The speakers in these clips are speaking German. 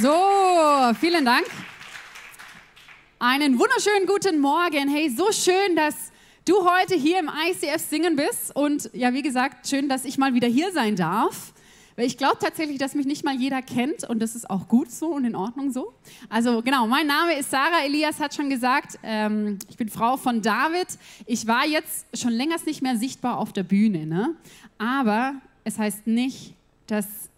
So, vielen Dank. Einen wunderschönen guten Morgen. Hey, so schön, dass du heute hier im ICF singen bist. Und ja, wie gesagt, schön, dass ich mal wieder hier sein darf. Weil ich glaube tatsächlich, dass mich nicht mal jeder kennt und das ist auch gut so und in Ordnung so. Also genau, mein Name ist Sarah Elias, hat schon gesagt, ähm, ich bin Frau von David. Ich war jetzt schon länger nicht mehr sichtbar auf der Bühne, ne? aber es heißt nicht, dass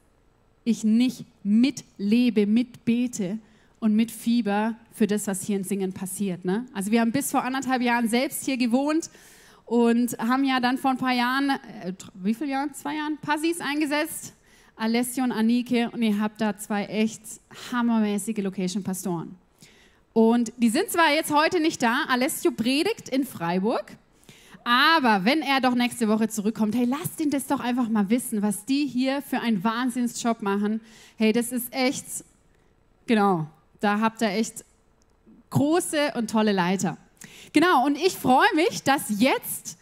ich nicht mitlebe, mitbete und mit Fieber für das, was hier in Singen passiert. Ne? Also wir haben bis vor anderthalb Jahren selbst hier gewohnt und haben ja dann vor ein paar Jahren, äh, wie viele Jahren? Zwei Jahren? Passis eingesetzt. Alessio und Anike und ihr habt da zwei echt hammermäßige Location-Pastoren. Und die sind zwar jetzt heute nicht da, Alessio predigt in Freiburg, aber wenn er doch nächste Woche zurückkommt, hey, lasst ihn das doch einfach mal wissen, was die hier für einen Wahnsinnsjob machen. Hey, das ist echt, genau, da habt ihr echt große und tolle Leiter. Genau, und ich freue mich, dass jetzt,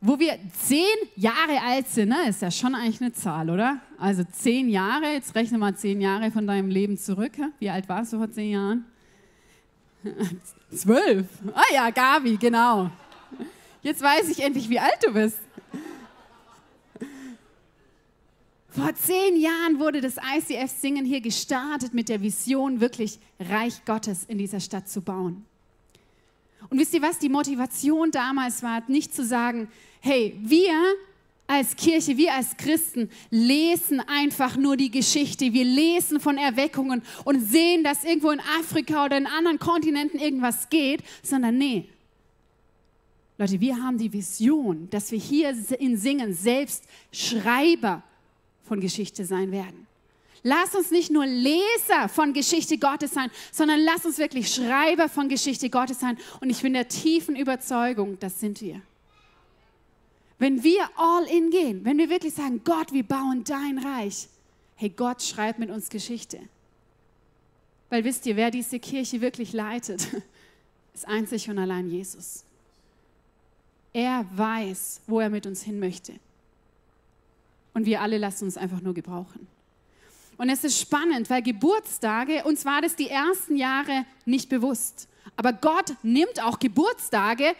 wo wir zehn Jahre alt sind, ne, ist ja schon eigentlich eine Zahl, oder? Also zehn Jahre, jetzt rechne mal zehn Jahre von deinem Leben zurück. Wie alt warst du vor zehn Jahren? Zwölf. Ah ja, Gabi, genau. Jetzt weiß ich endlich, wie alt du bist. Vor zehn Jahren wurde das ICF Singen hier gestartet mit der Vision, wirklich Reich Gottes in dieser Stadt zu bauen. Und wisst ihr was? Die Motivation damals war nicht zu sagen, hey, wir als Kirche, wir als Christen lesen einfach nur die Geschichte. Wir lesen von Erweckungen und sehen, dass irgendwo in Afrika oder in anderen Kontinenten irgendwas geht, sondern nee, Leute, wir haben die Vision, dass wir hier in Singen selbst Schreiber von Geschichte sein werden. Lass uns nicht nur Leser von Geschichte Gottes sein, sondern lass uns wirklich Schreiber von Geschichte Gottes sein. Und ich bin der tiefen Überzeugung, das sind wir. Wenn wir all in gehen, wenn wir wirklich sagen, Gott, wir bauen dein Reich, hey, Gott schreibt mit uns Geschichte. Weil wisst ihr, wer diese Kirche wirklich leitet, ist einzig und allein Jesus. Er weiß, wo er mit uns hin möchte. Und wir alle lassen uns einfach nur gebrauchen. Und es ist spannend, weil Geburtstage, uns war das die ersten Jahre nicht bewusst. Aber Gott nimmt auch Geburtstage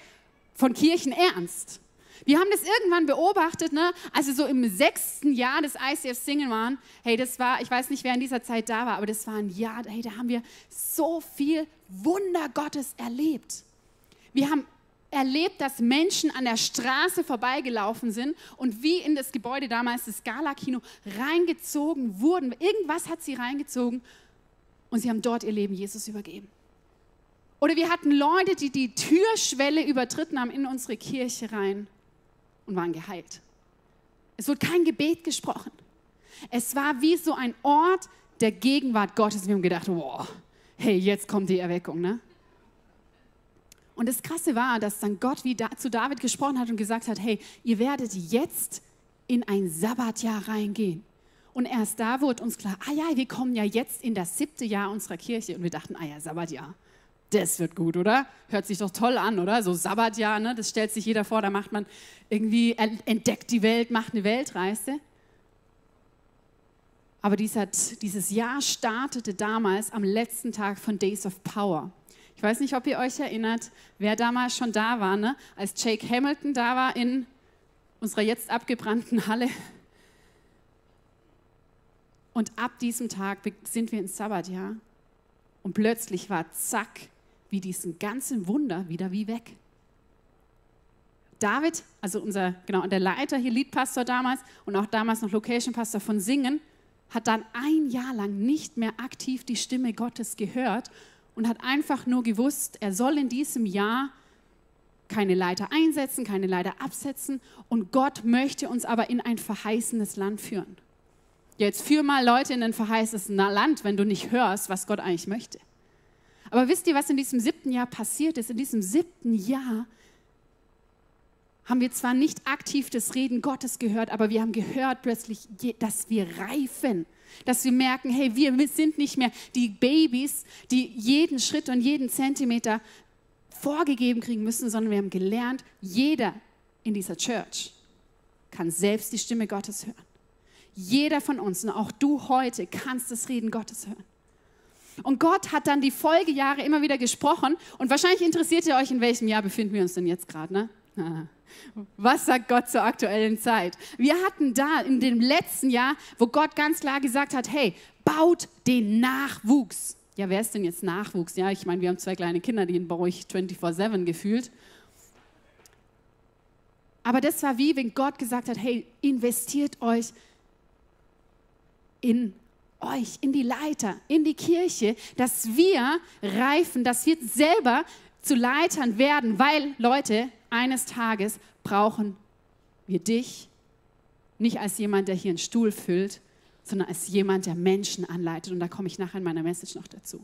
von Kirchen ernst. Wir haben das irgendwann beobachtet, ne? wir so im sechsten Jahr des ICF Singen waren. Hey, das war, ich weiß nicht, wer in dieser Zeit da war, aber das war ein Jahr, hey, da haben wir so viel Wunder Gottes erlebt. Wir haben erlebt, dass Menschen an der Straße vorbeigelaufen sind und wie in das Gebäude damals, das Scala-Kino, reingezogen wurden. Irgendwas hat sie reingezogen und sie haben dort ihr Leben Jesus übergeben. Oder wir hatten Leute, die die Türschwelle übertritten haben in unsere Kirche rein und waren geheilt. Es wurde kein Gebet gesprochen. Es war wie so ein Ort der Gegenwart Gottes. Wir haben gedacht, wow, hey, jetzt kommt die Erweckung, ne? Und das Krasse war, dass dann Gott wie da, zu David gesprochen hat und gesagt hat, hey, ihr werdet jetzt in ein Sabbatjahr reingehen. Und erst da wurde uns klar, ah ja, wir kommen ja jetzt in das siebte Jahr unserer Kirche. Und wir dachten, ah ja, Sabbatjahr, das wird gut, oder? Hört sich doch toll an, oder? So Sabbatjahr, ne? das stellt sich jeder vor, da macht man irgendwie, entdeckt die Welt, macht eine Weltreise. Aber dieses Jahr startete damals am letzten Tag von Days of Power. Ich weiß nicht, ob ihr euch erinnert, wer damals schon da war, ne? als Jake Hamilton da war in unserer jetzt abgebrannten Halle. Und ab diesem Tag sind wir ins Sabbatjahr. Und plötzlich war zack, wie diesen ganzen Wunder wieder wie weg. David, also unser, genau, der Leiter hier, Leadpastor damals und auch damals noch Location Pastor von Singen, hat dann ein Jahr lang nicht mehr aktiv die Stimme Gottes gehört und hat einfach nur gewusst, er soll in diesem Jahr keine Leiter einsetzen, keine Leiter absetzen und Gott möchte uns aber in ein verheißenes Land führen. Jetzt führ mal Leute in ein verheißenes Land, wenn du nicht hörst, was Gott eigentlich möchte. Aber wisst ihr, was in diesem siebten Jahr passiert ist? In diesem siebten Jahr haben wir zwar nicht aktiv das Reden Gottes gehört, aber wir haben gehört plötzlich, dass wir reifen, dass wir merken, hey, wir sind nicht mehr die Babys, die jeden Schritt und jeden Zentimeter vorgegeben kriegen müssen, sondern wir haben gelernt, jeder in dieser Church kann selbst die Stimme Gottes hören. Jeder von uns, und auch du heute, kannst das Reden Gottes hören. Und Gott hat dann die Folgejahre immer wieder gesprochen. Und wahrscheinlich interessiert ihr euch, in welchem Jahr befinden wir uns denn jetzt gerade, ne? Was sagt Gott zur aktuellen Zeit? Wir hatten da in dem letzten Jahr, wo Gott ganz klar gesagt hat, hey, baut den Nachwuchs. Ja, wer ist denn jetzt Nachwuchs? Ja, ich meine, wir haben zwei kleine Kinder, die baue ich 24-7 gefühlt. Aber das war wie, wenn Gott gesagt hat, hey, investiert euch in euch, in die Leiter, in die Kirche, dass wir reifen, dass wir selber zu Leitern werden, weil, Leute, eines Tages brauchen wir dich nicht als jemand, der hier einen Stuhl füllt, sondern als jemand, der Menschen anleitet. Und da komme ich nachher in meiner Message noch dazu.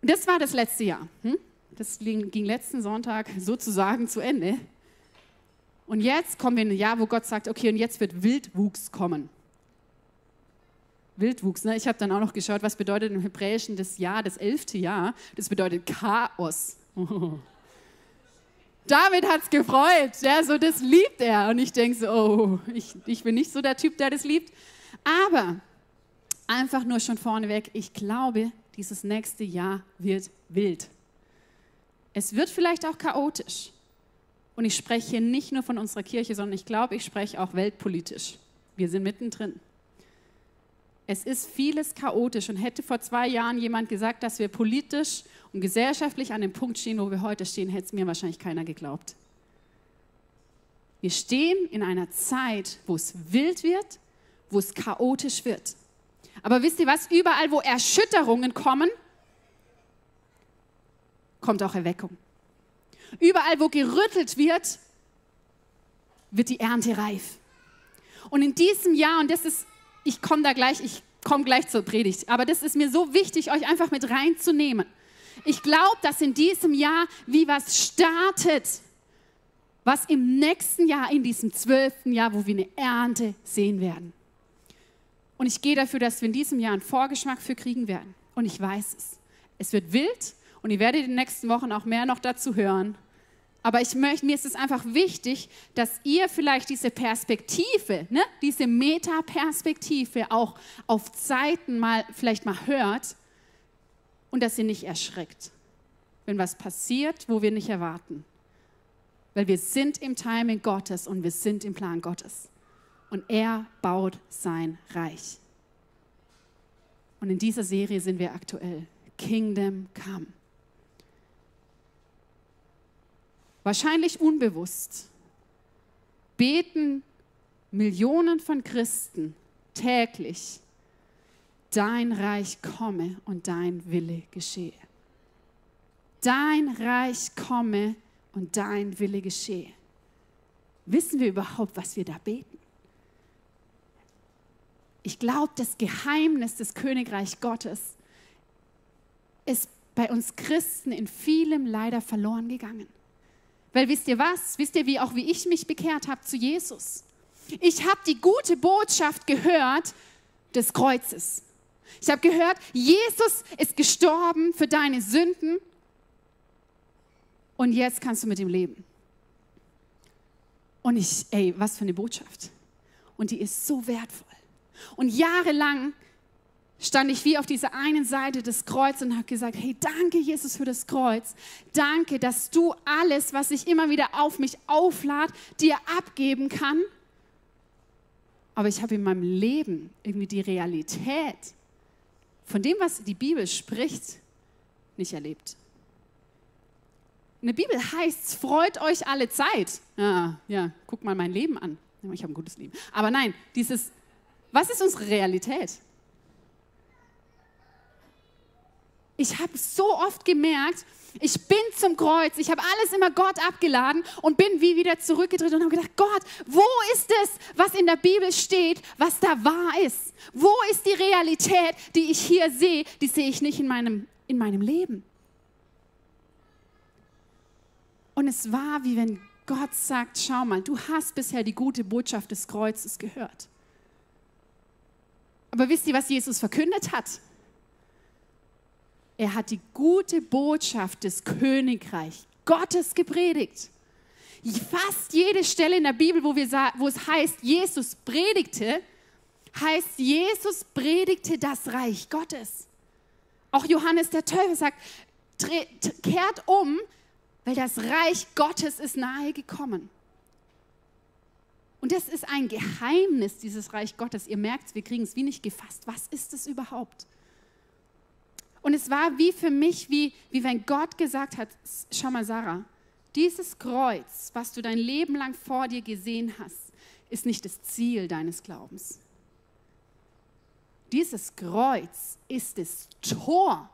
Und das war das letzte Jahr. Hm? Das ging letzten Sonntag sozusagen zu Ende. Und jetzt kommen wir in ein Jahr, wo Gott sagt, okay, und jetzt wird Wildwuchs kommen. Wildwuchs, ne? Ich habe dann auch noch geschaut, was bedeutet im Hebräischen das Jahr, das elfte Jahr. Das bedeutet Chaos. David hat es gefreut, ja, so das liebt er. Und ich denke so, oh, ich, ich bin nicht so der Typ, der das liebt. Aber einfach nur schon vorneweg, ich glaube, dieses nächste Jahr wird wild. Es wird vielleicht auch chaotisch. Und ich spreche hier nicht nur von unserer Kirche, sondern ich glaube, ich spreche auch weltpolitisch. Wir sind mittendrin. Es ist vieles chaotisch und hätte vor zwei Jahren jemand gesagt, dass wir politisch und gesellschaftlich an dem Punkt stehen, wo wir heute stehen, hätte es mir wahrscheinlich keiner geglaubt. Wir stehen in einer Zeit, wo es wild wird, wo es chaotisch wird. Aber wisst ihr was? Überall, wo Erschütterungen kommen, kommt auch Erweckung. Überall, wo gerüttelt wird, wird die Ernte reif. Und in diesem Jahr, und das ist, ich komme da gleich, ich komme gleich zur Predigt, aber das ist mir so wichtig, euch einfach mit reinzunehmen. Ich glaube, dass in diesem Jahr wie was startet, was im nächsten Jahr, in diesem zwölften Jahr, wo wir eine Ernte sehen werden. Und ich gehe dafür, dass wir in diesem Jahr einen Vorgeschmack für kriegen werden. Und ich weiß es. Es wird wild und ihr werdet in den nächsten Wochen auch mehr noch dazu hören. Aber ich möchte, mir ist es einfach wichtig, dass ihr vielleicht diese Perspektive, ne, diese Metaperspektive auch auf Zeiten mal vielleicht mal hört und dass ihr nicht erschreckt, wenn was passiert, wo wir nicht erwarten. Weil wir sind im Timing Gottes und wir sind im Plan Gottes. Und er baut sein Reich. Und in dieser Serie sind wir aktuell. Kingdom Come. Wahrscheinlich unbewusst beten Millionen von Christen täglich dein Reich komme und dein Wille geschehe. Dein Reich komme und dein Wille geschehe. Wissen wir überhaupt, was wir da beten? Ich glaube, das Geheimnis des Königreich Gottes ist bei uns Christen in vielem leider verloren gegangen. Weil wisst ihr was? Wisst ihr, wie auch wie ich mich bekehrt habe zu Jesus? Ich habe die gute Botschaft gehört des Kreuzes. Ich habe gehört, Jesus ist gestorben für deine Sünden und jetzt kannst du mit ihm leben. Und ich, ey, was für eine Botschaft. Und die ist so wertvoll. Und jahrelang stand ich wie auf dieser einen Seite des Kreuzes und habe gesagt, hey, danke Jesus für das Kreuz. Danke, dass du alles, was ich immer wieder auf mich auflad, dir abgeben kann. Aber ich habe in meinem Leben irgendwie die Realität von dem, was die Bibel spricht, nicht erlebt. In der Bibel heißt es, freut euch alle Zeit. Ja, ja, guck mal mein Leben an. Ich habe ein gutes Leben. Aber nein, dieses, was ist unsere Realität? Ich habe so oft gemerkt, ich bin zum Kreuz, ich habe alles immer Gott abgeladen und bin wie wieder zurückgedreht und habe gedacht, Gott, wo ist es, was in der Bibel steht, was da wahr ist? Wo ist die Realität, die ich hier sehe, die sehe ich nicht in meinem, in meinem Leben? Und es war wie wenn Gott sagt, schau mal, du hast bisher die gute Botschaft des Kreuzes gehört. Aber wisst ihr, was Jesus verkündet hat? Er hat die gute Botschaft des Königreichs Gottes gepredigt. Fast jede Stelle in der Bibel, wo, wir, wo es heißt, Jesus predigte, heißt, Jesus predigte das Reich Gottes. Auch Johannes der Täufer sagt, kehrt um, weil das Reich Gottes ist nahe gekommen. Und das ist ein Geheimnis, dieses Reich Gottes. Ihr merkt, wir kriegen es wie nicht gefasst. Was ist es überhaupt? Und es war wie für mich, wie, wie wenn Gott gesagt hat, schau mal Sarah, dieses Kreuz, was du dein Leben lang vor dir gesehen hast, ist nicht das Ziel deines Glaubens. Dieses Kreuz ist das Tor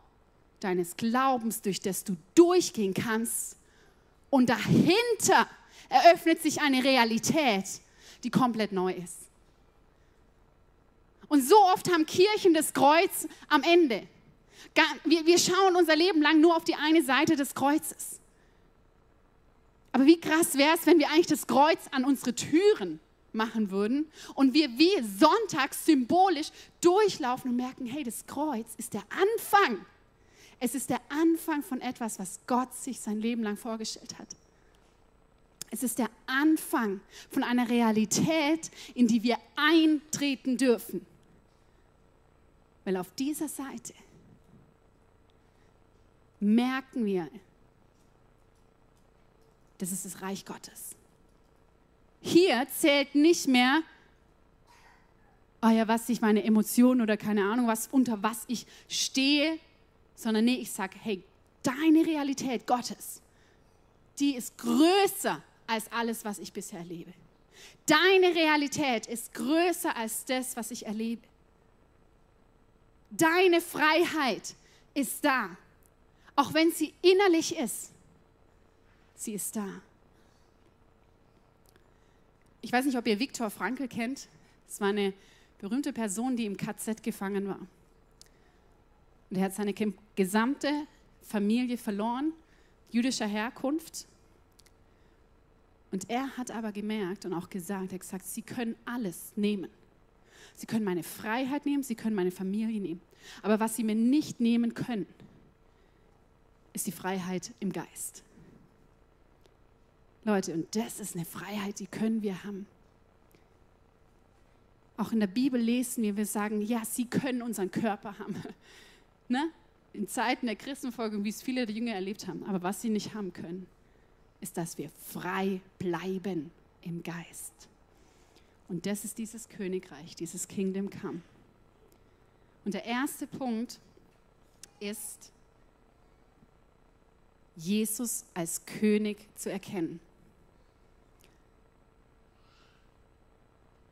deines Glaubens, durch das du durchgehen kannst. Und dahinter eröffnet sich eine Realität, die komplett neu ist. Und so oft haben Kirchen das Kreuz am Ende. Wir, schauen unser Leben lang nur auf die eine Seite des Kreuzes. Aber wie krass wäre es, wenn wir eigentlich das Kreuz an unsere Türen machen würden und wir wie sonntags symbolisch durchlaufen und merken, hey, das Kreuz ist der Anfang. Es ist der Anfang von etwas, was Gott sich sein Leben lang vorgestellt hat. Es ist der Anfang von einer Realität, in die wir eintreten dürfen. Weil auf dieser Seite merken wir, das ist das Reich Gottes. Hier zählt nicht mehr, oh ja, was ich meine Emotionen oder keine Ahnung, was unter was ich stehe, sondern nee, ich sage, hey, deine Realität Gottes, die ist größer als alles, was ich bisher erlebe. Deine Realität ist größer als das, was ich erlebe. Deine Freiheit ist da, auch wenn sie innerlich ist. Sie ist da. Ich weiß nicht, ob ihr Viktor Frankl kennt. Es war eine berühmte Person, die im KZ gefangen war. Und er hat seine gesamte Familie verloren, jüdischer Herkunft. Und er hat aber gemerkt und auch gesagt, er hat gesagt, sie können alles nehmen. Sie können meine Freiheit nehmen, sie können meine Familie nehmen. Aber was sie mir nicht nehmen können, ist die Freiheit im Geist. Leute, und das ist eine Freiheit, die können wir haben. Auch in der Bibel lesen wir, wir sagen, ja, sie können unseren Körper haben. ne? In Zeiten der Christenfolge, wie es viele der Jünger erlebt haben. Aber was sie nicht haben können, ist, dass wir frei bleiben im Geist. Und das ist dieses Königreich, dieses Kingdom Come. Und der erste Punkt ist, Jesus als König zu erkennen.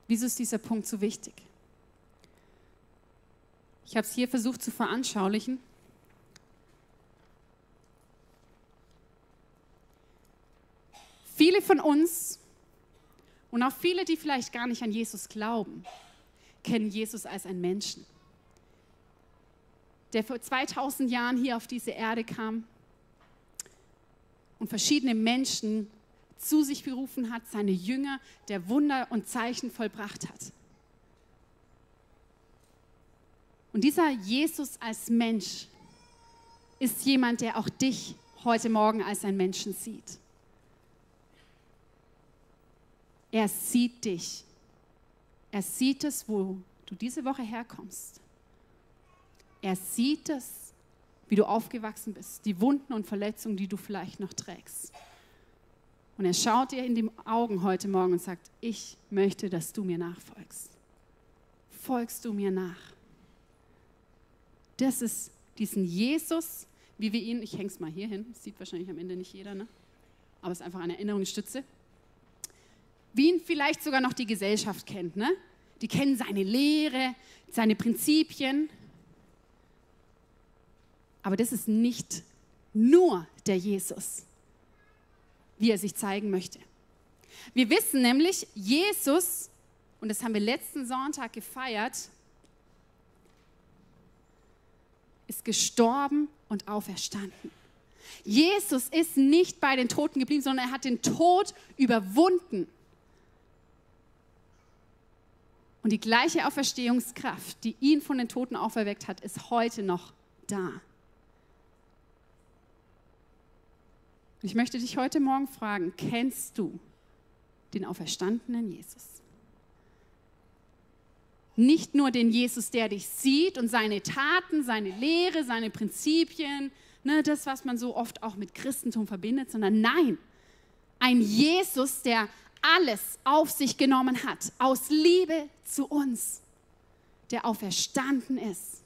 Wieso ist dieser Punkt so wichtig? Ich habe es hier versucht zu veranschaulichen. Viele von uns und auch viele, die vielleicht gar nicht an Jesus glauben, kennen Jesus als einen Menschen, der vor 2000 Jahren hier auf diese Erde kam und verschiedene Menschen zu sich berufen hat, seine Jünger, der Wunder und Zeichen vollbracht hat. Und dieser Jesus als Mensch ist jemand, der auch dich heute Morgen als einen Menschen sieht. Er sieht dich. Er sieht es, wo du diese Woche herkommst. Er sieht es, wie du aufgewachsen bist, die Wunden und Verletzungen, die du vielleicht noch trägst. Und er schaut dir in die Augen heute Morgen und sagt, ich möchte, dass du mir nachfolgst. Folgst du mir nach? Das ist diesen Jesus, wie wir ihn, ich hänge es mal hier hin, sieht wahrscheinlich am Ende nicht jeder, ne? aber es ist einfach eine Erinnerungsstütze wie ihn vielleicht sogar noch die Gesellschaft kennt. Ne? Die kennen seine Lehre, seine Prinzipien. Aber das ist nicht nur der Jesus, wie er sich zeigen möchte. Wir wissen nämlich, Jesus, und das haben wir letzten Sonntag gefeiert, ist gestorben und auferstanden. Jesus ist nicht bei den Toten geblieben, sondern er hat den Tod überwunden. Und die gleiche Auferstehungskraft, die ihn von den Toten auferweckt hat, ist heute noch da. Ich möchte dich heute Morgen fragen, kennst du den auferstandenen Jesus? Nicht nur den Jesus, der dich sieht und seine Taten, seine Lehre, seine Prinzipien, ne, das, was man so oft auch mit Christentum verbindet, sondern nein, ein Jesus, der alles auf sich genommen hat, aus Liebe zu uns, der auferstanden ist,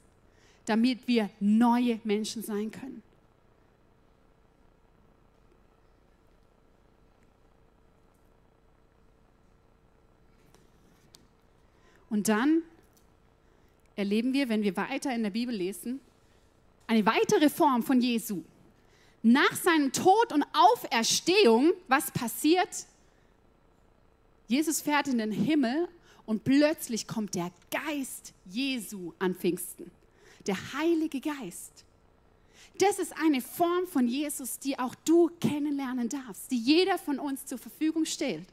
damit wir neue Menschen sein können. Und dann erleben wir, wenn wir weiter in der Bibel lesen, eine weitere Form von Jesu. Nach seinem Tod und Auferstehung, was passiert? Jesus fährt in den Himmel und plötzlich kommt der Geist Jesu an Pfingsten. Der Heilige Geist. Das ist eine Form von Jesus, die auch du kennenlernen darfst, die jeder von uns zur Verfügung stellt.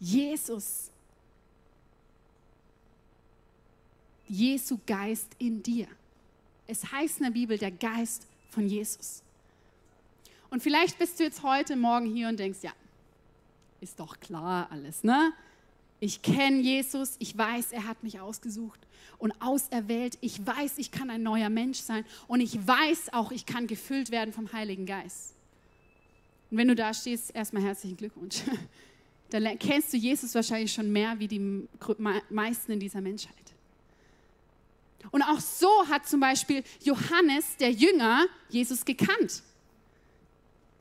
Jesus, Jesu Geist in dir. Es heißt in der Bibel der Geist von Jesus. Und vielleicht bist du jetzt heute Morgen hier und denkst, ja, ist doch klar alles, ne? Ich kenne Jesus, ich weiß, er hat mich ausgesucht und auserwählt. Ich weiß, ich kann ein neuer Mensch sein und ich weiß auch, ich kann gefüllt werden vom Heiligen Geist. Und wenn du da stehst, erstmal herzlichen Glückwunsch. dann kennst du Jesus wahrscheinlich schon mehr wie die meisten in dieser Menschheit. Und auch so hat zum Beispiel Johannes, der Jünger, Jesus gekannt.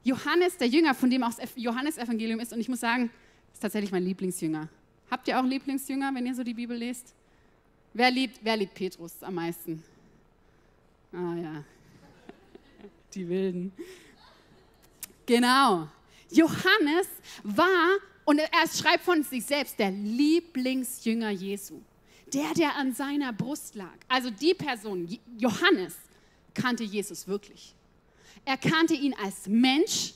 Johannes, der Jünger, von dem auch das Johannesevangelium ist, und ich muss sagen, ist tatsächlich mein Lieblingsjünger. Habt ihr auch Lieblingsjünger, wenn ihr so die Bibel lest? Wer liebt, wer liebt Petrus am meisten? Ah ja, die Wilden. Genau. Johannes war und er schreibt von sich selbst, der Lieblingsjünger Jesu. Der, der an seiner Brust lag. Also die Person, Johannes, kannte Jesus wirklich. Er kannte ihn als Mensch,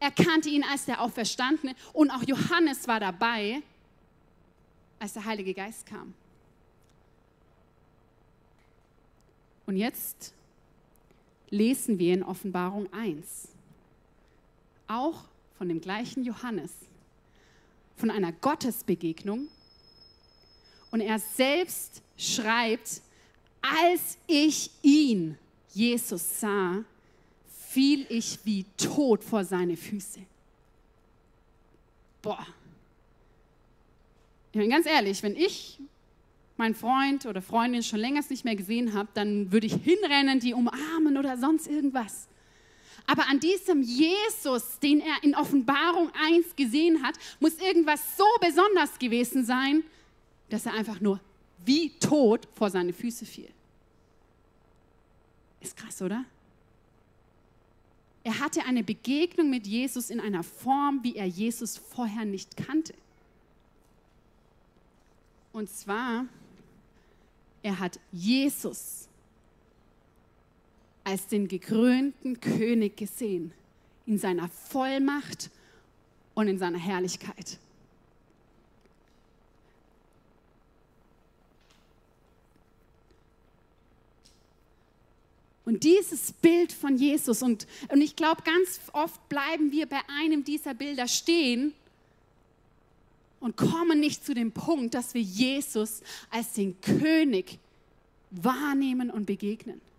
er kannte ihn als der Auferstandene und auch Johannes war dabei, als der Heilige Geist kam. Und jetzt lesen wir in Offenbarung 1, auch von dem gleichen Johannes, von einer Gottesbegegnung. Und er selbst schreibt, als ich ihn, Jesus, sah, fiel ich wie tot vor seine Füße. Boah. Ich meine, ganz ehrlich, wenn ich meinen Freund oder Freundin schon länger nicht mehr gesehen habe, dann würde ich hinrennen, die umarmen oder sonst irgendwas. Aber an diesem Jesus, den er in Offenbarung 1 gesehen hat, muss irgendwas so besonders gewesen sein, dass er einfach nur wie tot vor seine Füße fiel. Ist krass, oder? Er hatte eine Begegnung mit Jesus in einer Form, wie er Jesus vorher nicht kannte. Und zwar, er hat Jesus als den gekrönten König gesehen, in seiner Vollmacht und in seiner Herrlichkeit. Und dieses Bild von Jesus, und, und ich glaube, ganz oft bleiben wir bei einem dieser Bilder stehen und kommen nicht zu dem Punkt, dass wir Jesus als den König wahrnehmen und begegnen.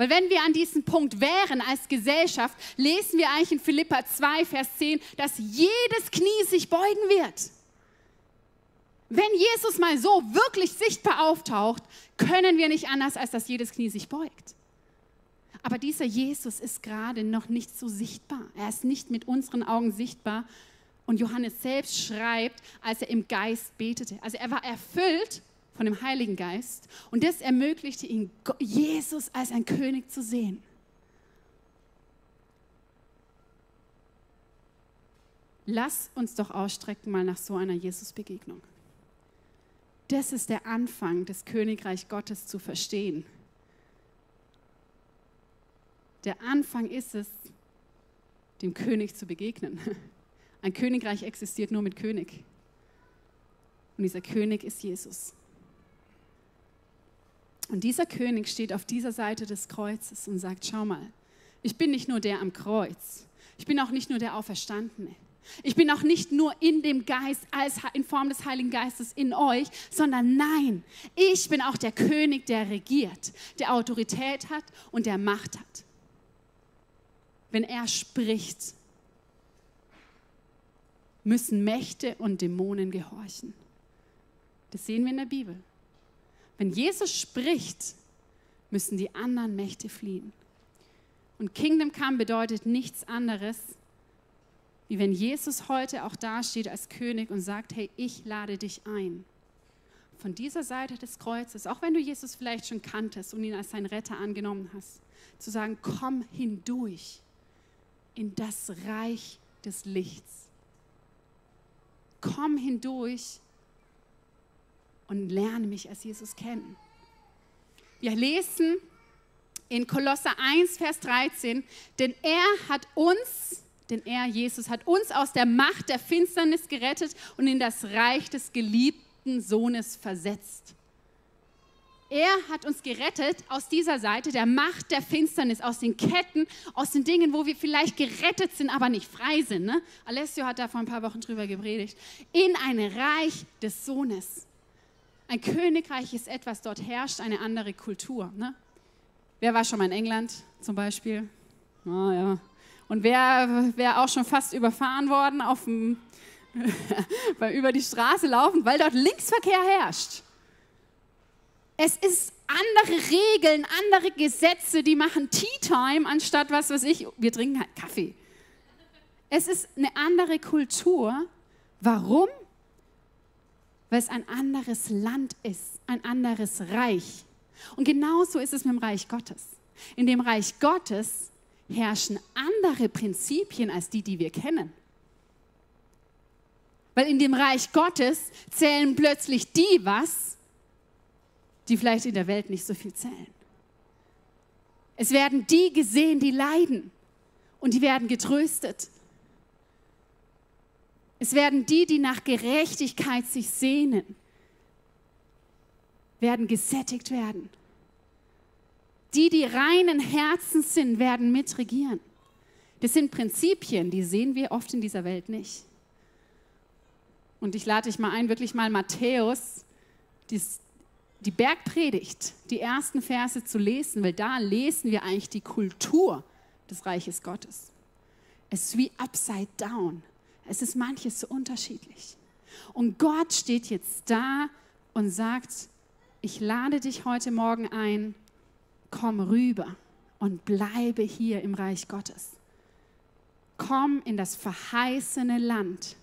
Weil wenn wir an diesem Punkt wären als Gesellschaft, lesen wir eigentlich in Philippa 2, Vers 10, dass jedes Knie sich beugen wird. Wenn Jesus mal so wirklich sichtbar auftaucht, können wir nicht anders, als dass jedes Knie sich beugt. Aber dieser Jesus ist gerade noch nicht so sichtbar. Er ist nicht mit unseren Augen sichtbar. Und Johannes selbst schreibt, als er im Geist betete. Also er war erfüllt von dem Heiligen Geist und das ermöglichte ihm, Jesus als ein König zu sehen. Lass uns doch ausstrecken mal nach so einer Jesus-Begegnung. Das ist der Anfang des Königreich Gottes zu verstehen. Der Anfang ist es, dem König zu begegnen. Ein Königreich existiert nur mit König. Und dieser König ist Jesus. Und dieser König steht auf dieser Seite des Kreuzes und sagt, schau mal, ich bin nicht nur der am Kreuz, ich bin auch nicht nur der Auferstandene, Ich bin auch nicht nur in dem Geist, als in Form des Heiligen Geistes in euch, sondern nein, ich bin auch der König, der regiert, der Autorität hat und der Macht hat. Wenn er spricht, müssen Mächte und Dämonen gehorchen. Das sehen wir in der Bibel. Wenn Jesus spricht, müssen die anderen Mächte fliehen. Und Kingdom Come bedeutet nichts anderes, wie wenn Jesus heute auch dasteht als König und sagt, hey, ich lade dich ein. Von dieser Seite des Kreuzes, auch wenn du Jesus vielleicht schon kanntest und ihn als sein Retter angenommen hast, zu sagen, komm hindurch in das Reich des Lichts. Komm hindurch und lerne mich als Jesus kennen. Wir lesen in Kolosser 1, Vers 13, denn er hat uns denn er, Jesus, hat uns aus der Macht der Finsternis gerettet und in das Reich des geliebten Sohnes versetzt. Er hat uns gerettet aus dieser Seite der Macht der Finsternis, aus den Ketten, aus den Dingen, wo wir vielleicht gerettet sind, aber nicht frei sind. Ne? Alessio hat da vor ein paar Wochen drüber gepredigt. In ein Reich des Sohnes. Ein Königreich ist etwas, dort herrscht eine andere Kultur. Ne? Wer war schon mal in England zum Beispiel? Ah, ja, und wer, wer auch schon fast überfahren worden auf dem, über die Straße laufen, weil dort Linksverkehr herrscht. Es ist andere Regeln, andere Gesetze, die machen Tea Time anstatt was weiß ich, wir trinken halt Kaffee. Es ist eine andere Kultur. Warum? Weil es ein anderes Land ist, ein anderes Reich. Und genauso ist es mit dem Reich Gottes. In dem Reich Gottes herrschen andere Prinzipien als die, die wir kennen. Weil in dem Reich Gottes zählen plötzlich die was, die vielleicht in der Welt nicht so viel zählen. Es werden die gesehen, die leiden und die werden getröstet. Es werden die, die nach Gerechtigkeit sich sehnen, werden gesättigt werden. Die, die reinen Herzens sind, werden mitregieren. Das sind Prinzipien, die sehen wir oft in dieser Welt nicht. Und ich lade dich mal ein, wirklich mal Matthäus, die Bergpredigt, die ersten Verse zu lesen, weil da lesen wir eigentlich die Kultur des Reiches Gottes. Es ist wie upside down. Es ist manches so unterschiedlich. Und Gott steht jetzt da und sagt, ich lade dich heute Morgen ein, komm rüber und bleibe hier im Reich Gottes. Komm in das verheißene Land,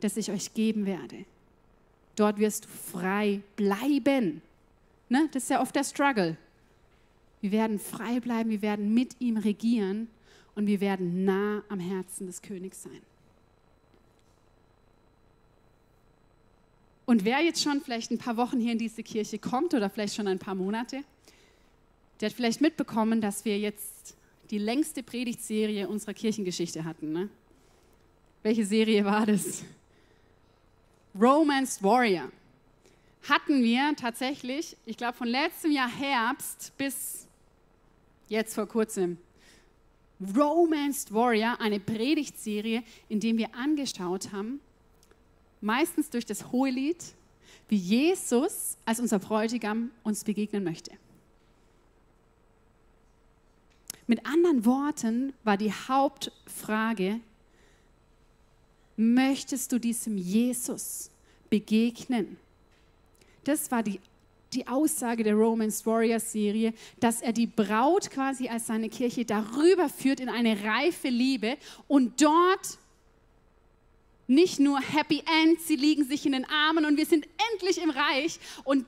das ich euch geben werde. Dort wirst du frei bleiben. Ne? Das ist ja oft der Struggle. Wir werden frei bleiben, wir werden mit ihm regieren und wir werden nah am Herzen des Königs sein. Und wer jetzt schon vielleicht ein paar Wochen hier in diese Kirche kommt oder vielleicht schon ein paar Monate, der hat vielleicht mitbekommen, dass wir jetzt die längste Predigtserie unserer Kirchengeschichte hatten. Ne? Welche Serie war das? Romance Warrior. Hatten wir tatsächlich, ich glaube von letztem Jahr Herbst bis jetzt vor kurzem, Romance Warrior, eine Predigtserie, in der wir angeschaut haben, meistens durch das Hohelied, wie Jesus als unser Bräutigam uns begegnen möchte. Mit anderen Worten war die Hauptfrage, möchtest du diesem Jesus begegnen? Das war die, die Aussage der Romans Warrior Serie, dass er die Braut quasi als seine Kirche darüber führt in eine reife Liebe und dort nicht nur Happy End, sie liegen sich in den Armen und wir sind endlich im Reich und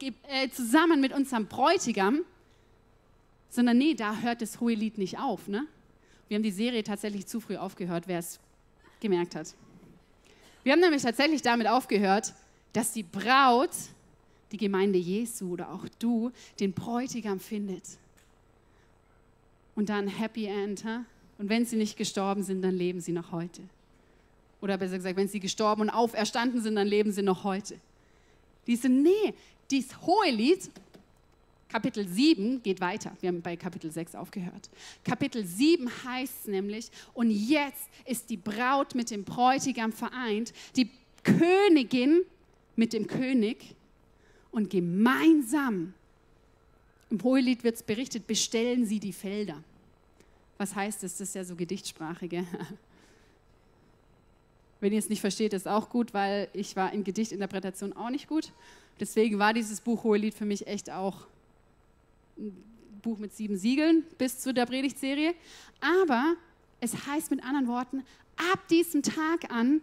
äh, zusammen mit unserem Bräutigam, sondern nee, da hört das hohe Lied nicht auf. Ne? Wir haben die Serie tatsächlich zu früh aufgehört, wer es gemerkt hat. Wir haben nämlich tatsächlich damit aufgehört, dass die Braut, die Gemeinde Jesu oder auch du, den Bräutigam findet. Und dann Happy End. Huh? Und wenn sie nicht gestorben sind, dann leben sie noch heute. Oder besser gesagt, wenn sie gestorben und auferstanden sind, dann leben sie noch heute. Diese, nee, dieses hohe Lied Kapitel 7 geht weiter. Wir haben bei Kapitel 6 aufgehört. Kapitel 7 heißt nämlich, und jetzt ist die Braut mit dem Bräutigam vereint, die Königin mit dem König und gemeinsam, im Hohelied wird es berichtet, bestellen sie die Felder. Was heißt das? Das ist ja so Gedichtsprache, gell? Wenn ihr es nicht versteht, ist auch gut, weil ich war in Gedichtinterpretation auch nicht gut. Deswegen war dieses Buch Hohelied für mich echt auch ein Buch mit sieben Siegeln bis zu der Predigtserie. Aber es heißt mit anderen Worten, ab diesem Tag an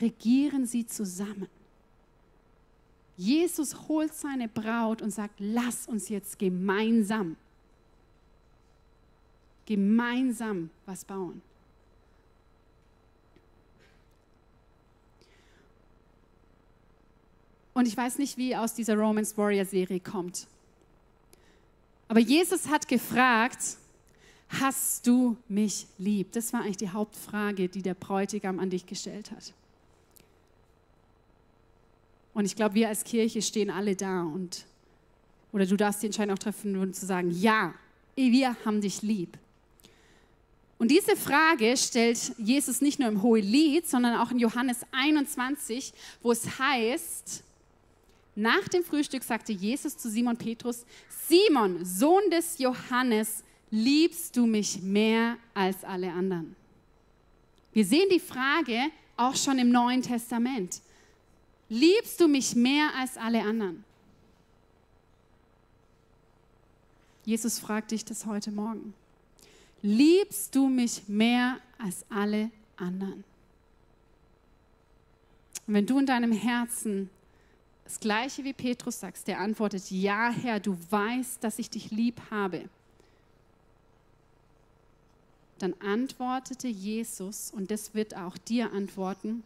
regieren sie zusammen. Jesus holt seine Braut und sagt, lass uns jetzt gemeinsam, gemeinsam was bauen. Und ich weiß nicht, wie aus dieser Romance Warrior Serie kommt. Aber Jesus hat gefragt, hast du mich lieb? Das war eigentlich die Hauptfrage, die der Bräutigam an dich gestellt hat. Und ich glaube, wir als Kirche stehen alle da und oder du darfst die Entscheidung auch treffen, um zu sagen, ja, wir haben dich lieb. Und diese Frage stellt Jesus nicht nur im Hohelied, sondern auch in Johannes 21, wo es heißt, nach dem Frühstück sagte Jesus zu Simon Petrus, Simon, Sohn des Johannes, liebst du mich mehr als alle anderen? Wir sehen die Frage auch schon im Neuen Testament. Liebst du mich mehr als alle anderen? Jesus fragt dich das heute Morgen. Liebst du mich mehr als alle anderen? Und wenn du in deinem Herzen das gleiche wie Petrus sagst, der antwortet, ja Herr, du weißt, dass ich dich lieb habe, dann antwortete Jesus, und das wird auch dir antworten,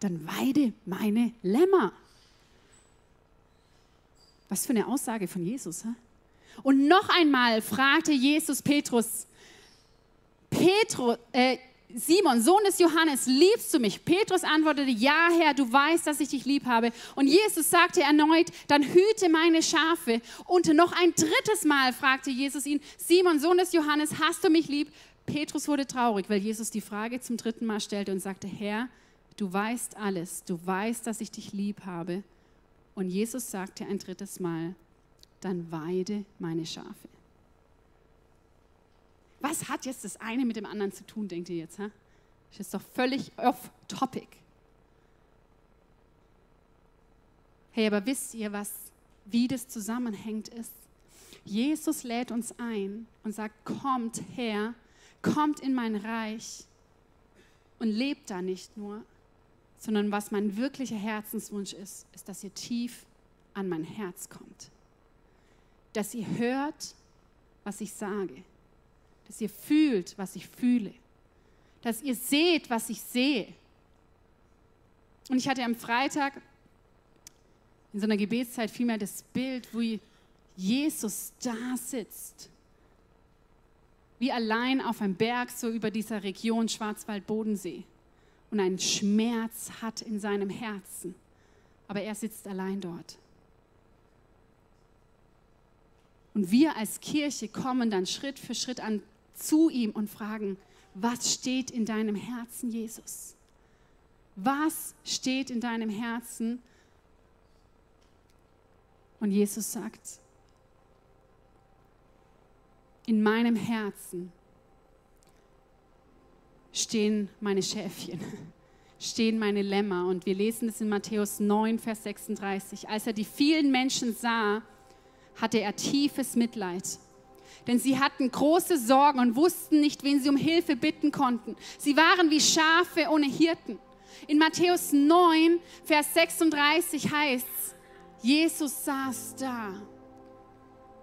dann weide meine Lämmer. Was für eine Aussage von Jesus. He? Und noch einmal fragte Jesus Petrus, Petrus, äh, Simon, Sohn des Johannes, liebst du mich? Petrus antwortete, ja Herr, du weißt, dass ich dich lieb habe. Und Jesus sagte erneut, dann hüte meine Schafe. Und noch ein drittes Mal fragte Jesus ihn, Simon, Sohn des Johannes, hast du mich lieb? Petrus wurde traurig, weil Jesus die Frage zum dritten Mal stellte und sagte, Herr, du weißt alles, du weißt, dass ich dich lieb habe. Und Jesus sagte ein drittes Mal, dann weide meine Schafe. Was hat jetzt das eine mit dem anderen zu tun, denkt ihr jetzt? Hä? Das ist doch völlig off-topic. Hey, aber wisst ihr, was, wie das zusammenhängt ist? Jesus lädt uns ein und sagt, kommt her, kommt in mein Reich und lebt da nicht nur, sondern was mein wirklicher Herzenswunsch ist, ist, dass ihr tief an mein Herz kommt. Dass ihr hört, was ich sage dass ihr fühlt, was ich fühle, dass ihr seht, was ich sehe. Und ich hatte am Freitag in so einer Gebetszeit vielmehr das Bild, wo Jesus da sitzt, wie allein auf einem Berg, so über dieser Region Schwarzwald-Bodensee und einen Schmerz hat in seinem Herzen, aber er sitzt allein dort. Und wir als Kirche kommen dann Schritt für Schritt an zu ihm und fragen, was steht in deinem Herzen, Jesus? Was steht in deinem Herzen? Und Jesus sagt, in meinem Herzen stehen meine Schäfchen, stehen meine Lämmer. Und wir lesen es in Matthäus 9, Vers 36. Als er die vielen Menschen sah, hatte er tiefes Mitleid denn sie hatten große Sorgen und wussten nicht, wen sie um Hilfe bitten konnten. Sie waren wie Schafe ohne Hirten. In Matthäus 9, Vers 36 heißt es, Jesus saß da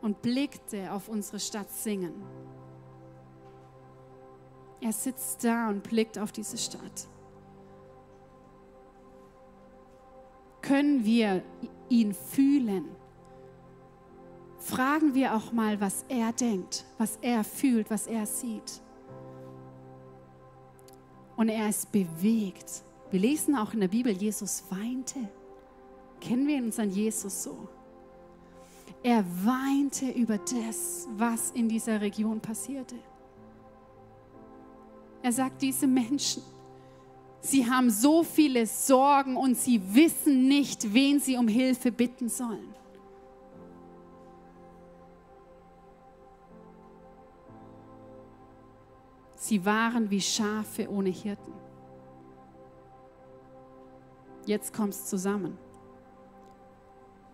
und blickte auf unsere Stadt singen. Er sitzt da und blickt auf diese Stadt. Können wir ihn fühlen? fragen wir auch mal, was er denkt, was er fühlt, was er sieht. Und er ist bewegt. Wir lesen auch in der Bibel, Jesus weinte. Kennen wir unseren Jesus so? Er weinte über das, was in dieser Region passierte. Er sagt, diese Menschen, sie haben so viele Sorgen und sie wissen nicht, wen sie um Hilfe bitten sollen. Sie waren wie Schafe ohne Hirten. Jetzt kommt es zusammen.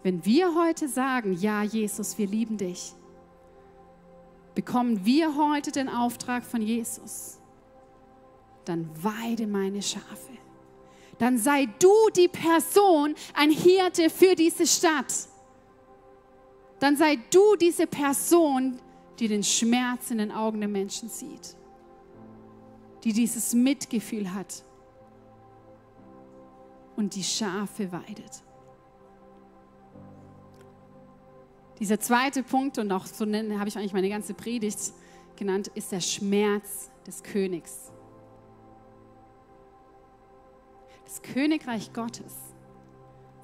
Wenn wir heute sagen, ja Jesus, wir lieben dich, bekommen wir heute den Auftrag von Jesus, dann weide meine Schafe. Dann sei du die Person, ein Hirte für diese Stadt. Dann sei du diese Person, die den Schmerz in den Augen der Menschen sieht die dieses Mitgefühl hat und die Schafe weidet. Dieser zweite Punkt, und auch so habe ich eigentlich meine ganze Predigt genannt, ist der Schmerz des Königs. Das Königreich Gottes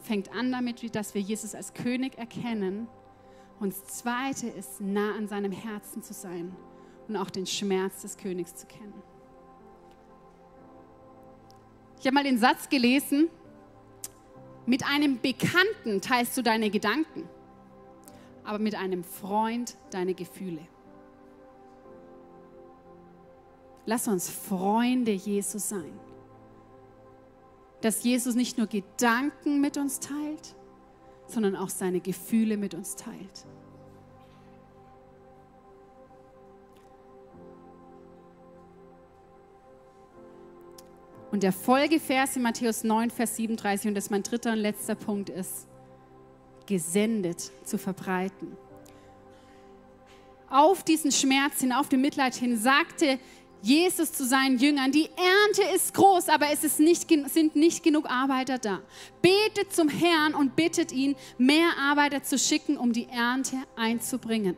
fängt an damit, dass wir Jesus als König erkennen. Und das Zweite ist, nah an seinem Herzen zu sein und auch den Schmerz des Königs zu kennen. Ich habe mal den Satz gelesen, mit einem Bekannten teilst du deine Gedanken, aber mit einem Freund deine Gefühle. Lass uns Freunde Jesus sein. Dass Jesus nicht nur Gedanken mit uns teilt, sondern auch seine Gefühle mit uns teilt. Und der Folgevers in Matthäus 9, Vers 37, und das mein dritter und letzter Punkt ist, gesendet zu verbreiten. Auf diesen Schmerz hin, auf den Mitleid hin, sagte Jesus zu seinen Jüngern, die Ernte ist groß, aber es ist nicht, sind nicht genug Arbeiter da. Betet zum Herrn und bittet ihn, mehr Arbeiter zu schicken, um die Ernte einzubringen.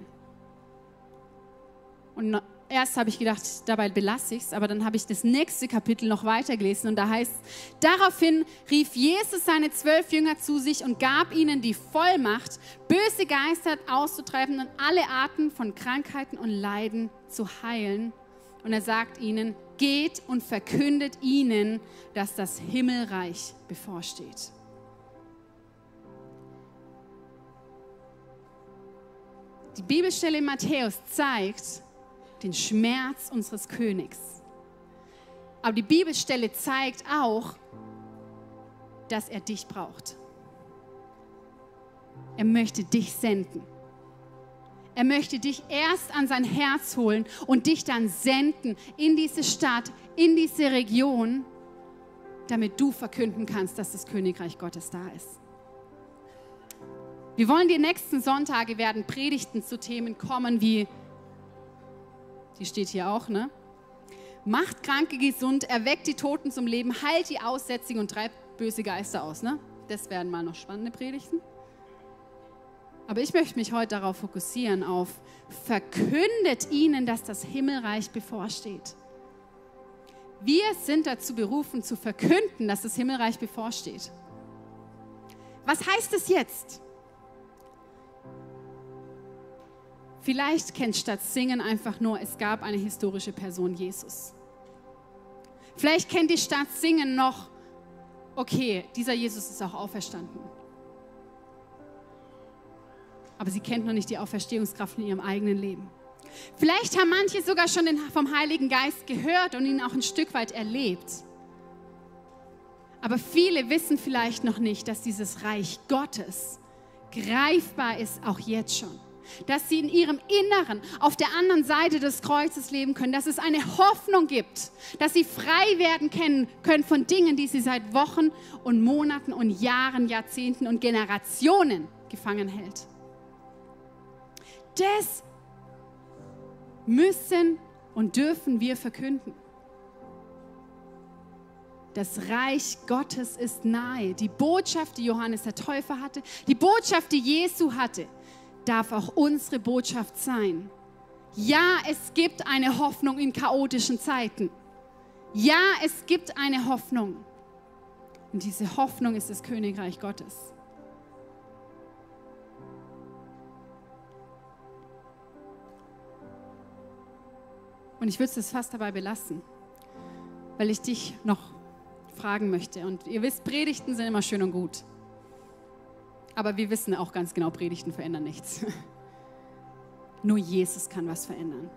Und erst habe ich gedacht, dabei belasse ich es, aber dann habe ich das nächste Kapitel noch weitergelesen und da heißt, daraufhin rief Jesus seine zwölf Jünger zu sich und gab ihnen die Vollmacht, böse Geister auszutreiben und alle Arten von Krankheiten und Leiden zu heilen. Und er sagt ihnen, geht und verkündet ihnen, dass das Himmelreich bevorsteht. Die Bibelstelle in Matthäus zeigt, den Schmerz unseres Königs. Aber die Bibelstelle zeigt auch, dass er dich braucht. Er möchte dich senden. Er möchte dich erst an sein Herz holen und dich dann senden in diese Stadt, in diese Region, damit du verkünden kannst, dass das Königreich Gottes da ist. Wir wollen die nächsten Sonntage werden Predigten zu Themen kommen wie die steht hier auch, ne? Macht Kranke gesund, erweckt die Toten zum Leben, heilt die Aussätzigen und treibt böse Geister aus, ne? Das werden mal noch spannende Predigten. Aber ich möchte mich heute darauf fokussieren, auf verkündet ihnen, dass das Himmelreich bevorsteht. Wir sind dazu berufen, zu verkünden, dass das Himmelreich bevorsteht. Was heißt es jetzt? Vielleicht kennt statt Singen einfach nur, es gab eine historische Person, Jesus. Vielleicht kennt die Stadt Singen noch, okay, dieser Jesus ist auch auferstanden. Aber sie kennt noch nicht die Auferstehungskraft in ihrem eigenen Leben. Vielleicht haben manche sogar schon vom Heiligen Geist gehört und ihn auch ein Stück weit erlebt. Aber viele wissen vielleicht noch nicht, dass dieses Reich Gottes greifbar ist, auch jetzt schon dass sie in ihrem Inneren auf der anderen Seite des Kreuzes leben können, dass es eine Hoffnung gibt, dass sie frei werden können von Dingen, die sie seit Wochen und Monaten und Jahren, Jahrzehnten und Generationen gefangen hält. Das müssen und dürfen wir verkünden. Das Reich Gottes ist nahe. Die Botschaft, die Johannes der Täufer hatte, die Botschaft, die Jesu hatte, darf auch unsere Botschaft sein. Ja, es gibt eine Hoffnung in chaotischen Zeiten. Ja, es gibt eine Hoffnung. Und diese Hoffnung ist das Königreich Gottes. Und ich würde es fast dabei belassen, weil ich dich noch fragen möchte. Und ihr wisst, Predigten sind immer schön und gut. Aber wir wissen auch ganz genau, Predigten verändern nichts. Nur Jesus kann was verändern.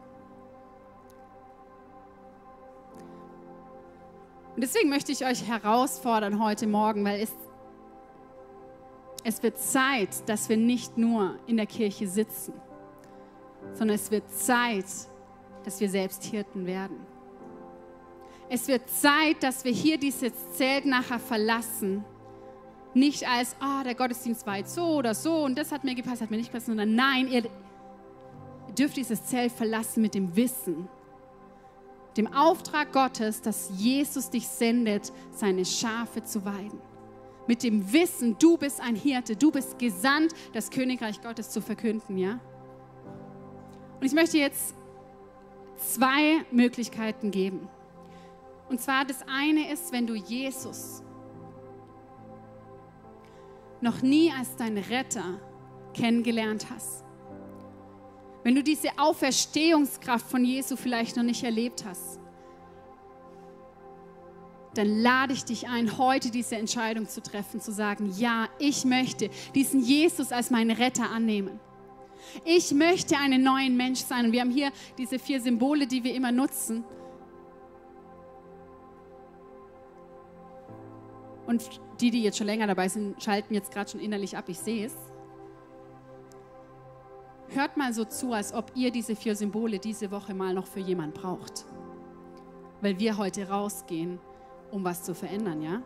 Und deswegen möchte ich euch herausfordern heute Morgen, weil es, es wird Zeit, dass wir nicht nur in der Kirche sitzen, sondern es wird Zeit, dass wir selbst Hirten werden. Es wird Zeit, dass wir hier dieses Zelt nachher verlassen. Nicht als, ah, oh, der Gottesdienst war jetzt so oder so und das hat mir gepasst, hat mir nicht gepasst, sondern nein, ihr dürft dieses Zelt verlassen mit dem Wissen, dem Auftrag Gottes, dass Jesus dich sendet, seine Schafe zu weiden. Mit dem Wissen, du bist ein Hirte, du bist gesandt, das Königreich Gottes zu verkünden, ja? Und ich möchte jetzt zwei Möglichkeiten geben. Und zwar das eine ist, wenn du Jesus noch nie als dein Retter kennengelernt hast. Wenn du diese Auferstehungskraft von Jesu vielleicht noch nicht erlebt hast, dann lade ich dich ein, heute diese Entscheidung zu treffen, zu sagen, ja, ich möchte diesen Jesus als meinen Retter annehmen. Ich möchte einen neuen Mensch sein. Und wir haben hier diese vier Symbole, die wir immer nutzen. Und die, die jetzt schon länger dabei sind, schalten jetzt gerade schon innerlich ab. Ich sehe es. Hört mal so zu, als ob ihr diese vier Symbole diese Woche mal noch für jemanden braucht. Weil wir heute rausgehen, um was zu verändern, ja?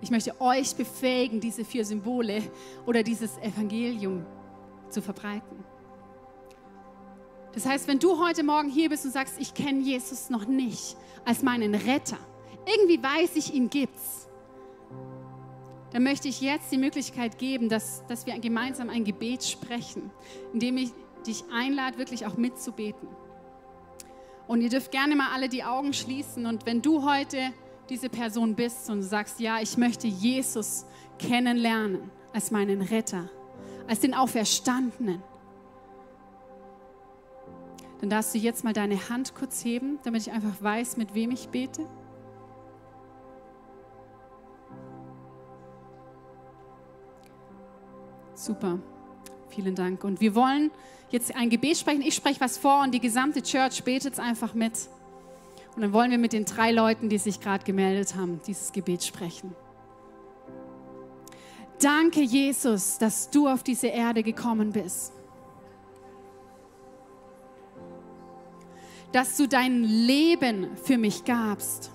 Ich möchte euch befähigen, diese vier Symbole oder dieses Evangelium zu verbreiten. Das heißt, wenn du heute Morgen hier bist und sagst, ich kenne Jesus noch nicht als meinen Retter, irgendwie weiß ich, ihn gibt's. Dann möchte ich jetzt die Möglichkeit geben, dass, dass wir gemeinsam ein Gebet sprechen, indem ich dich einlade, wirklich auch mitzubeten. Und ihr dürft gerne mal alle die Augen schließen. Und wenn du heute diese Person bist und sagst, ja, ich möchte Jesus kennenlernen als meinen Retter, als den Auferstandenen, dann darfst du jetzt mal deine Hand kurz heben, damit ich einfach weiß, mit wem ich bete. Super. Vielen Dank. Und wir wollen jetzt ein Gebet sprechen. Ich spreche was vor und die gesamte Church betet es einfach mit. Und dann wollen wir mit den drei Leuten, die sich gerade gemeldet haben, dieses Gebet sprechen. Danke, Jesus, dass du auf diese Erde gekommen bist. Dass du dein Leben für mich gabst.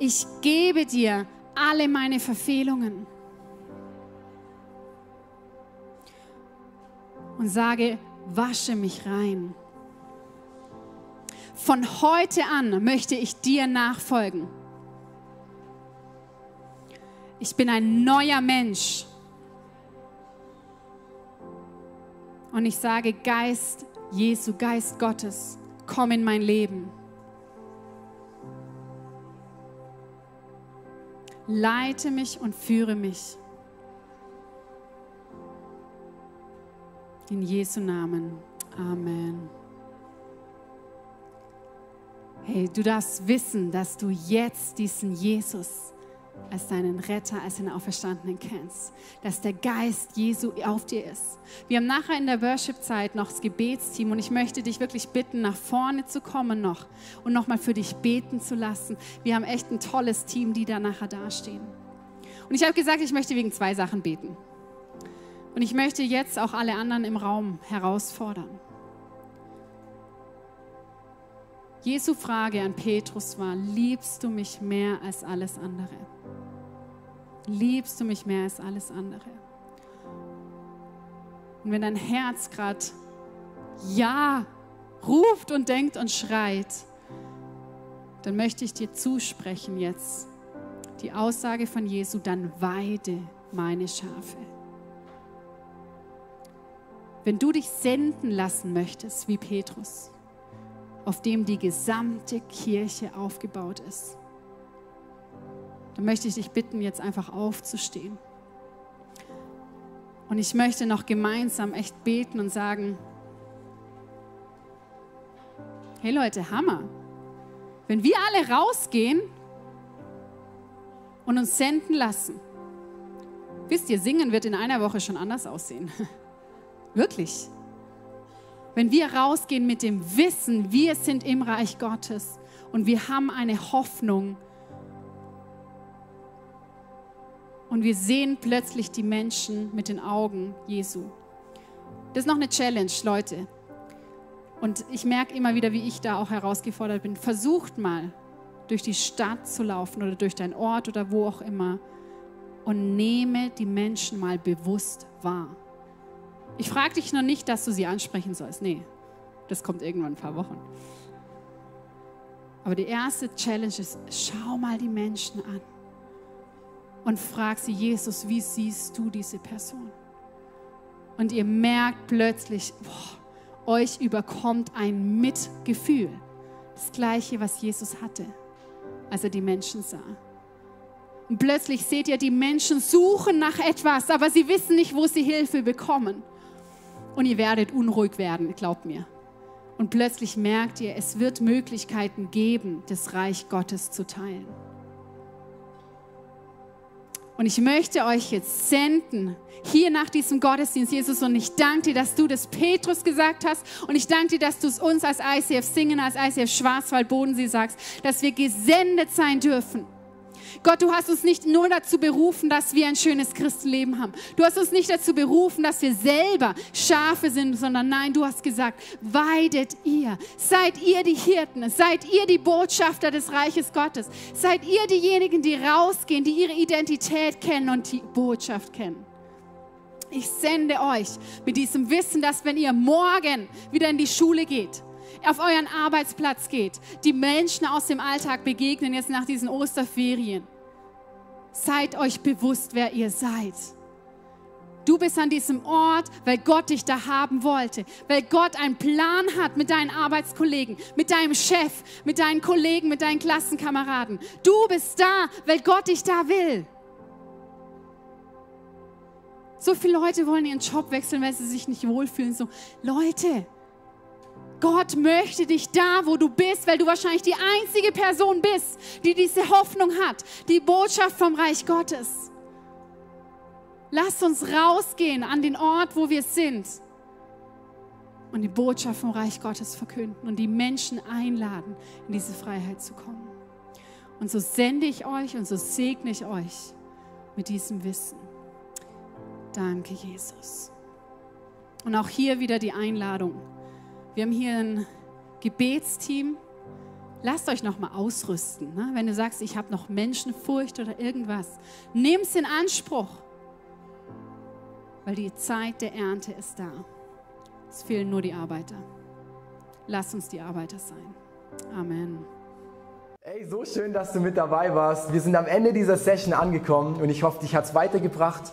Ich gebe dir alle meine Verfehlungen. und sage, wasche mich rein. Von heute an möchte ich dir nachfolgen. Ich bin ein neuer Mensch. Und ich sage, Geist Jesu, Geist Gottes, komm in mein Leben. Leite mich und führe mich. In Jesu Namen. Amen. Hey, du darfst wissen, dass du jetzt diesen Jesus als deinen Retter, als den Auferstandenen kennst. Dass der Geist Jesu auf dir ist. Wir haben nachher in der Worship-Zeit noch das Gebetsteam und ich möchte dich wirklich bitten, nach vorne zu kommen noch und nochmal für dich beten zu lassen. Wir haben echt ein tolles Team, die da nachher dastehen. Und ich habe gesagt, ich möchte wegen zwei Sachen beten. Und ich möchte jetzt auch alle anderen im Raum herausfordern. Jesu Frage an Petrus war, liebst du mich mehr als alles andere? Liebst du mich mehr als alles andere? Und wenn dein Herz gerade ja ruft und denkt und schreit, dann möchte ich dir zusprechen jetzt die Aussage von Jesu, dann weide meine Schafe. Wenn du dich senden lassen möchtest, wie Petrus, auf dem die gesamte Kirche aufgebaut ist, dann möchte ich dich bitten, jetzt einfach aufzustehen. Und ich möchte noch gemeinsam echt beten und sagen, Hey Leute, Hammer. Wenn wir alle rausgehen und uns senden lassen, wisst ihr, singen wird in einer Woche schon anders aussehen. Wirklich. Wenn wir rausgehen mit dem Wissen, wir sind im Reich Gottes und wir haben eine Hoffnung und wir sehen plötzlich die Menschen mit den Augen Jesu. Das ist noch eine Challenge, Leute. Und ich merke immer wieder, wie ich da auch herausgefordert bin. Versucht mal, durch die Stadt zu laufen oder durch deinen Ort oder wo auch immer und nehme die Menschen mal bewusst wahr. Ich frage dich noch nicht, dass du sie ansprechen sollst. Nee, das kommt irgendwann in ein paar Wochen. Aber die erste Challenge ist, schau mal die Menschen an und frag sie, Jesus, wie siehst du diese Person? Und ihr merkt plötzlich, boah, euch überkommt ein Mitgefühl. Das gleiche, was Jesus hatte, als er die Menschen sah. Und plötzlich seht ihr, die Menschen suchen nach etwas, aber sie wissen nicht, wo sie Hilfe bekommen. Und ihr werdet unruhig werden, glaubt mir. Und plötzlich merkt ihr, es wird Möglichkeiten geben, das Reich Gottes zu teilen. Und ich möchte euch jetzt senden, hier nach diesem Gottesdienst, Jesus. Und ich danke dir, dass du das Petrus gesagt hast. Und ich danke dir, dass du es uns als ICF Singen, als ICF Schwarzwald Bodensee sagst, dass wir gesendet sein dürfen Gott, du hast uns nicht nur dazu berufen, dass wir ein schönes Christenleben haben. Du hast uns nicht dazu berufen, dass wir selber Schafe sind, sondern nein, du hast gesagt, weidet ihr. Seid ihr die Hirten, seid ihr die Botschafter des Reiches Gottes. Seid ihr diejenigen, die rausgehen, die ihre Identität kennen und die Botschaft kennen. Ich sende euch mit diesem Wissen, dass wenn ihr morgen wieder in die Schule geht, auf euren Arbeitsplatz geht, die Menschen aus dem Alltag begegnen jetzt nach diesen Osterferien. Seid euch bewusst, wer ihr seid. Du bist an diesem Ort, weil Gott dich da haben wollte, weil Gott einen Plan hat mit deinen Arbeitskollegen, mit deinem Chef, mit deinen Kollegen, mit deinen Klassenkameraden. Du bist da, weil Gott dich da will. So viele Leute wollen ihren Job wechseln, weil sie sich nicht wohlfühlen. So, Leute, Gott möchte dich da, wo du bist, weil du wahrscheinlich die einzige Person bist, die diese Hoffnung hat, die Botschaft vom Reich Gottes. Lass uns rausgehen an den Ort, wo wir sind und die Botschaft vom Reich Gottes verkünden und die Menschen einladen, in diese Freiheit zu kommen. Und so sende ich euch und so segne ich euch mit diesem Wissen. Danke, Jesus. Und auch hier wieder die Einladung wir haben hier ein Gebetsteam. Lasst euch noch mal ausrüsten. Ne? Wenn du sagst, ich habe noch Menschenfurcht oder irgendwas, nimm es in Anspruch, weil die Zeit der Ernte ist da. Es fehlen nur die Arbeiter. Lass uns die Arbeiter sein. Amen. Ey, so schön, dass du mit dabei warst. Wir sind am Ende dieser Session angekommen und ich hoffe, dich hat es weitergebracht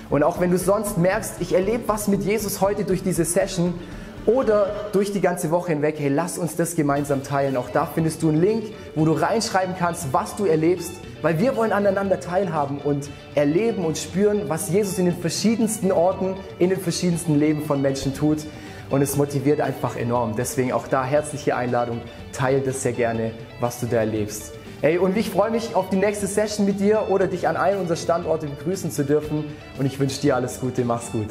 Und auch wenn du sonst merkst, ich erlebe was mit Jesus heute durch diese Session, oder durch die ganze Woche hinweg, hey, lass uns das gemeinsam teilen. Auch da findest du einen Link, wo du reinschreiben kannst, was du erlebst, weil wir wollen aneinander teilhaben und erleben und spüren, was Jesus in den verschiedensten Orten, in den verschiedensten Leben von Menschen tut. und es motiviert einfach enorm. Deswegen auch da herzliche Einladung, teile das sehr gerne, was du da erlebst. Hey, und ich freue mich auf die nächste Session mit dir oder dich an einem unserer Standorte begrüßen zu dürfen und ich wünsche dir alles Gute, mach's gut.